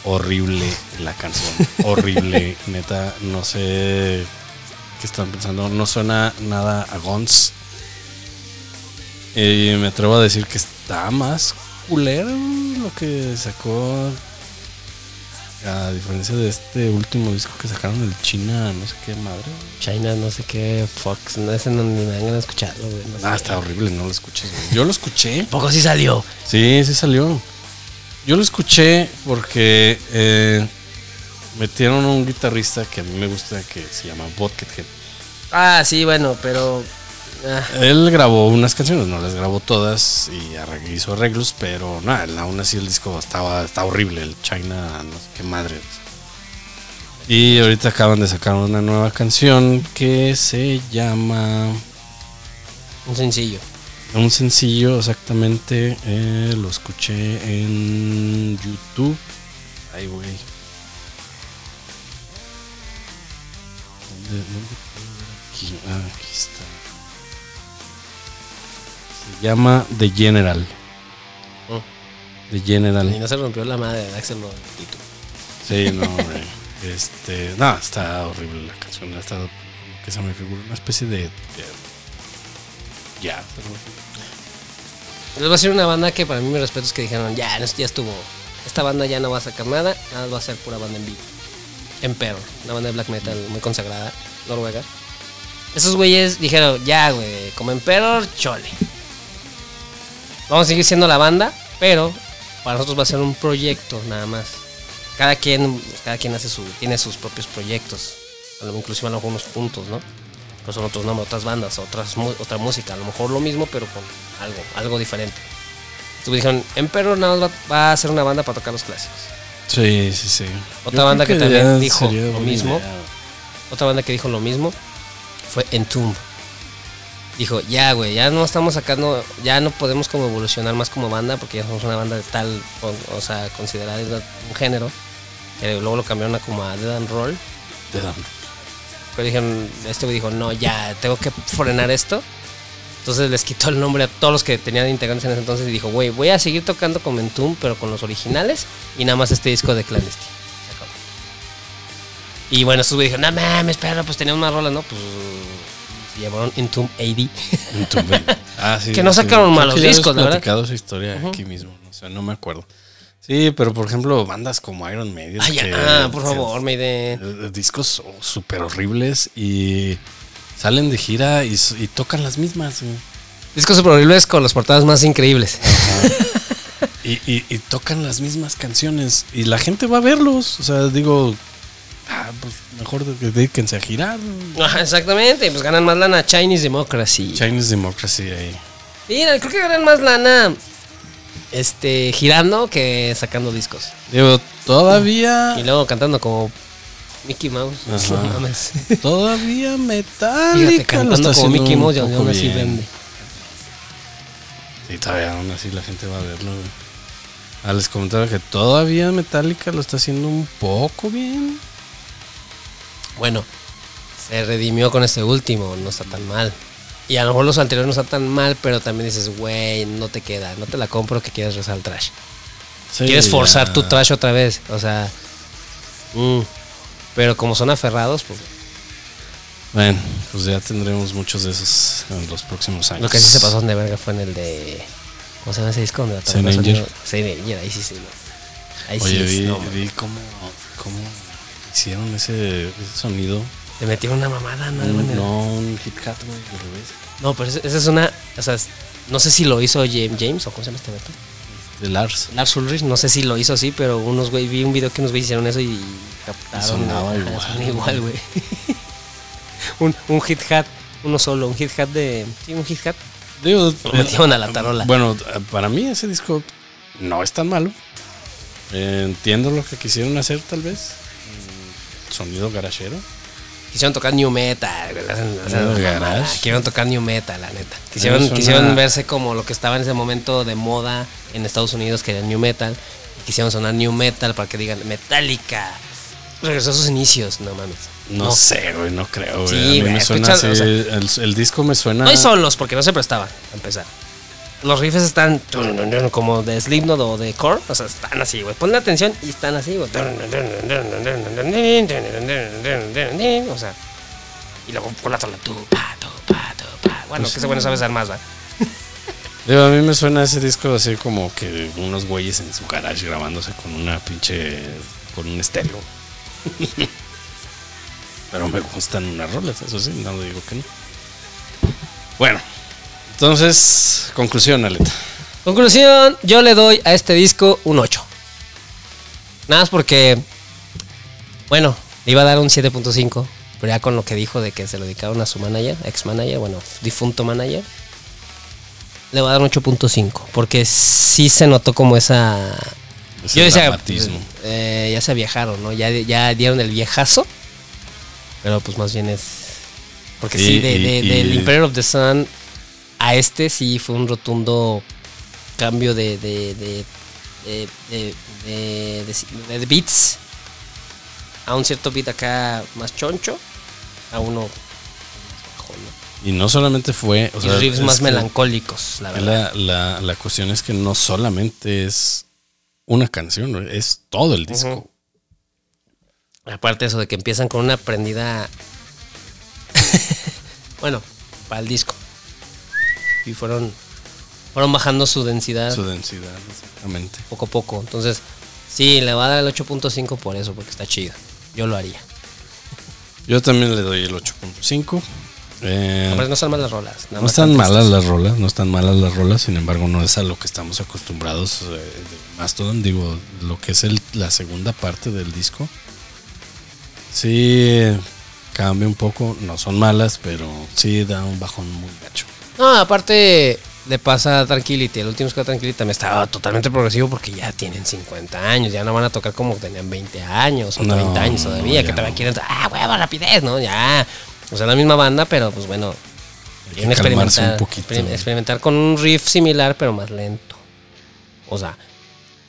horrible la canción horrible neta no sé qué están pensando no suena nada a Guns y me atrevo a decir que está más culero lo que sacó a diferencia de este último disco que sacaron el China no sé qué madre China, no sé qué, Fox, no ese no ni me dan ganas de escucharlo, güey. No ah sé. está horrible no lo escuches güey. yo lo escuché Poco sí salió. Sí, sí salió. Yo lo escuché porque eh, metieron a un guitarrista que a mí me gusta que se llama Buckethead. Ah, sí, bueno, pero. Ah, Él grabó unas canciones, no las grabó todas y hizo arreglos, pero nada, aún así el disco estaba, está horrible, el China, no sé qué madre. Y ahorita acaban de sacar una nueva canción que se llama un sencillo. Un sencillo, exactamente. eh, lo escuché en YouTube. Ay, güey. ¿Dónde, dónde puedo ver aquí? Ah, aquí está. Se llama The General. Oh. The Y General. no se rompió la madre de Axel título. Sí, no, güey. Este. No, está horrible la canción. Está. Que se me figura una especie de. de ya. Les voy a decir una banda que para mí mi respeto es que dijeron, ya, ya estuvo. Esta banda ya no va a sacar nada, nada va a ser pura banda en vivo. Emperor, una banda de black metal muy consagrada, noruega. Esos güeyes dijeron, ya, güey, como Emperor, chole. Vamos a seguir siendo la banda, pero para nosotros va a ser un proyecto nada más. Cada quien, cada quien hace su, tiene sus propios proyectos. A lo- Inclusive a lo mejor unos puntos, ¿no? Pero son otros nombres, otras bandas, otras, otra música. A lo mejor lo mismo, pero con algo, algo diferente. Entonces dijeron, Emperor nada más va, va a ser una banda para tocar los clásicos. Sí, sí, sí. Otra Yo banda que también dijo lo mismo. idea. Otra banda que dijo lo mismo fue Entomb. Dijo, ya, güey, ya no estamos sacando, ya no podemos como evolucionar más como banda porque ya somos una banda de tal, o, o sea, considerada un género. Que luego lo cambiaron a como a Dead and Roll. Te dan. Pero dijeron, este güey dijo, no, ya, tengo que frenar esto. Entonces les quitó el nombre a todos los que tenían integrantes en ese entonces y dijo, güey, voy a seguir tocando con Entomb, pero con los originales y nada más este disco de Clandestine. Y bueno, estos güeyes dijeron, no mames, pero pues teníamos más rolas, ¿no? Pues llevaron Entomb 80. Entumbe. Ah, sí, Que no sacaron malos discos, la verdad. esa historia aquí mismo. O sea, no me acuerdo. Sí, pero por ejemplo, bandas como Iron Maiden. Ay, que- ah, por favor, Maiden. eh, Discos súper horribles y salen de gira y, tocan las mismas. güey. Discos super horribles con las portadas más increíbles. Y, y- y tocan las mismas canciones. Y la gente va a verlos. O sea, digo, pues mejor de- dedíquense a girar. Ajá, exactamente, pues ganan más lana Chinese Democracy. Chinese Democracy ahí. Mira, creo que ganan más lana este girando que sacando discos. Digo, todavía. Y luego cantando como Mickey Mouse. Ajá. No mames. Todavía Metallica. Fíjate, lo cantando está como haciendo Mickey Mouse y aún así bien. vende. Sí, todavía aún así la gente va a verlo. Ah, les comentaba que todavía Metallica lo está haciendo un poco bien. Bueno, se redimió con este último, no está tan mal. Y a lo mejor los anteriores no están tan mal, pero también dices, güey, no te queda, no te la compro que quieres rezar al trash. Sí, quieres forzar ya. tu trash otra vez, o sea. mm. Pero como son aferrados, pues Bueno, pues ya tendremos muchos de esos en los próximos años. lo que sí se pasó de verga fue en el de. ¿Cómo se llama ese disco? Ahí sí, sí. no. Ahí Oye, sí, vi, no, vi cómo, cómo hicieron ese, ese sonido. Le metieron una mamada, ¿no? Un- no, hit hat, güey. al revés. No, pero esa es una. O sea, no sé si lo hizo James, James o cómo se llama este vato. De Lars. Lars Ulrich, no sé si lo hizo así, pero unos güey, vi un video que unos güeyes hicieron eso y captaron. sonaba ajá, igual, sonaba igual, güey. un, un hit hat, uno solo, un hit hat de. Sí, un hit hat. Digo, Lo metieron a la tarola. Bueno, para mí ese disco no es tan malo. Eh, entiendo lo que quisieron hacer, tal vez. Sonido garachero. Quisieron tocar new metal, garage. Quisieron tocar new metal, la neta. Quisieron, suena- quisieron verse como lo que estaba en ese momento de moda en Estados Unidos, que era new metal. Y quisieron sonar new metal para que digan Metallica. Regresó a sus inicios, no mames. No, sé, güey, no creo, güey. Sí, a mí me suena escuchas, así, o sea- el, el disco me suena. No hay solos, porque no se prestaban, a empezar. Los riffs están como de Slipknot o de Core, o sea, están así, güey. Ponle atención y están así, güey. O sea, y luego con la tola, tu, pa, tu, pa, tu, pa. Bueno, Pues que ese bueno sabe hacer más, ¿va? Digo, a mí me suena ese disco así como que unos güeyes en su garage grabándose con una pinche. con un estéreo. Pero me gustan unas rolas, eso sí, no digo que no. Bueno, entonces, conclusión, Aleta. Conclusión, yo le doy a este disco un 8. Nada más porque, bueno, le iba a dar un 7.5, pero ya con lo que dijo de que se lo dedicaron a su manager, ex manager, bueno, difunto manager, le voy a dar un 8.5, porque sí se notó como esa... Ese yo decía, eh, ya se viajaron, ¿no? Ya, ya dieron el viejazo, pero pues más bien es... Porque sí, de, de- y- del Imperial of the Sun a este sí fue un rotundo cambio de de de de, beats a un cierto beat acá más choncho a uno más bajo, ¿no? Y no solamente fue. O y sea, riffs más melancólicos la verdad La, la, la cuestión es que no solamente es una canción, es todo el disco. Ujú. aparte de eso de que empiezan con una prendida bueno para el disco y fueron fueron bajando su densidad Su densidad, exactamente. poco a poco. Entonces, sí, le va a dar el 8.5 por eso, porque está chido. Yo lo haría. Yo también le doy el 8.5. Eh, no están malas rolas. no están malas las rolas, no están malas las rolas, sin embargo no es a lo que estamos acostumbrados eh, de Mastodon, digo, lo que es el, la segunda parte del disco. Sí, cambia un poco, no son malas, pero sí da un bajón muy gacho. No, aparte le pasa a Tranquility. El último de Tranquility también estaba totalmente progresivo porque ya tienen 50 años. Ya no van a tocar como tenían 20 años o No, 30 años todavía. que todavía quieren. Ah, huevo, rapidez, ¿no? Ya. O sea, la misma banda, pero pues bueno. que Quieren experimentar, un poquito. experim- experimentar con un riff similar, pero más lento. O sea,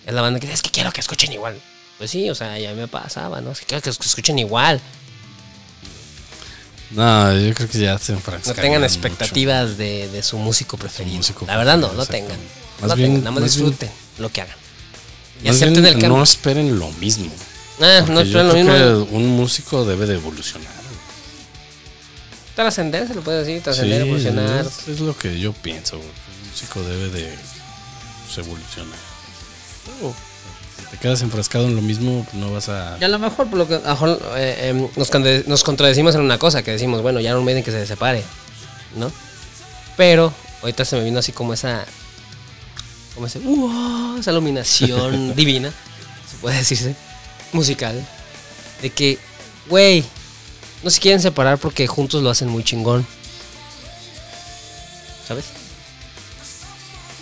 es la banda que dice, es que quiero que escuchen igual. Pues sí, o sea, ya me pasaba, ¿no? Es que quiero que escuchen igual. No, yo creo que ya se No enfrascaron tengan mucho. expectativas de, de su músico preferido. músico la verdad no, no tengan. No Más lo bien- tengan, nada más más bien- disfruten lo que hagan. Y acepten el cambio. No esperen lo mismo. Ah, no yo esperen lo creo mismo. que un músico debe de evolucionar. Trascender, se lo puede decir, trascender, Sí, evolucionar. Es, es lo que yo pienso. Un músico debe de pues, evolucionar. Uh. Te quedas enfrascado en lo mismo, no vas a. Y a lo mejor, por lo que, mejor, eh, em, nos, nos contradecimos en una cosa, que decimos, bueno, ya no Maiden que se separe, ¿no? Pero ahorita se me vino así como esa. Como ese. "Uah", esa iluminación divina, se puede decirse, musical. De que, güey, no se quieren separar porque juntos lo hacen muy chingón. ¿Sabes?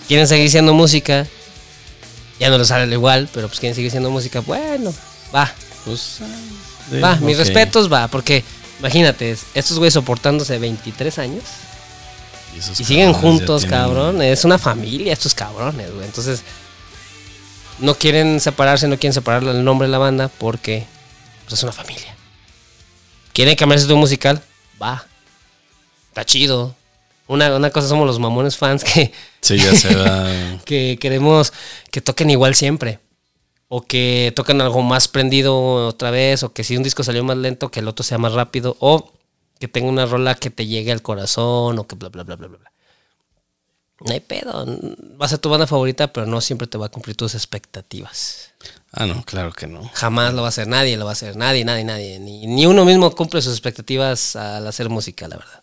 Quieren seguir siendo música. Ya no les sale igual, pero pues quieren seguir siendo música. Bueno, va, Pues, ah, sí, va, mis respetos, va, porque imagínate, estos güeyes soportándose 23 años Y, siguen juntos, tienen- cabrón. Es una familia, estos cabrones, güey. Entonces, no quieren separarse, no quieren separar el nombre de la banda porque pues, es una familia. ¿Quieren cambiarse de musical? Va. Está chido. Una, una cosa somos los mamones fans que, Sí, ya se va. que queremos que toquen igual siempre. O que toquen algo más prendido otra vez. O que si un disco salió más lento, que el otro sea más rápido. O que tenga una rola que te llegue al corazón. O que bla, bla, bla, bla, bla. bla. No hay pedo. Va a ser tu banda favorita, pero no siempre te va a cumplir tus expectativas. Ah, no, claro que no. Jamás lo va a hacer nadie, lo va a hacer nadie, nadie, nadie. Ni, ni uno mismo cumple sus expectativas al hacer música, la verdad.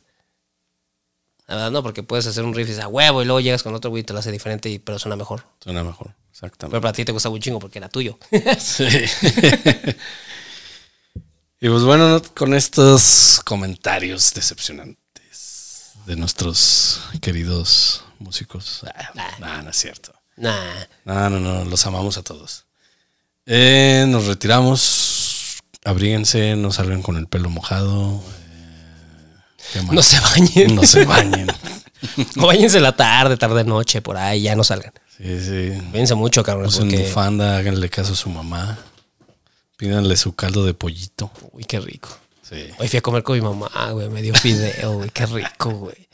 La verdad no, porque puedes hacer un riff y dices, a huevo y luego llegas con otro güey y te lo hace diferente, y, pero suena mejor. Suena mejor, Pero exactamente. para ti te gusta un chingo porque era tuyo. Sí. y pues bueno, ¿no? con estos comentarios decepcionantes de nuestros queridos músicos. Ah, no, no es cierto. nah. No, no, no, los amamos a todos. Eh, nos retiramos. Abríguense, no salgan con el pelo mojado. Eh. No se bañen. No se bañen. O bañense la tarde, tarde, noche, por ahí, ya no salgan. Sí, sí. Mucho, cabrón. Usen Porque... bufanda, háganle caso a su mamá. Pídanle su caldo de pollito. Uy, qué rico. Sí. Hoy fui a comer con mi mamá, güey. Me dio fideo, güey. Qué rico, güey.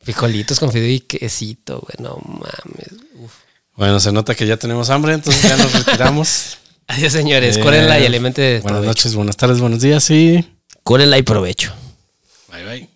Frijolitos con fideo y quesito, güey. No mames. Uf. Bueno, se nota que ya tenemos hambre, entonces ya nos retiramos. Adiós, señores. Eh, Cúrenla y alimente de Buenas provecho. noches, buenas tardes, buenos días y Cúrenla y provecho. Bye bye.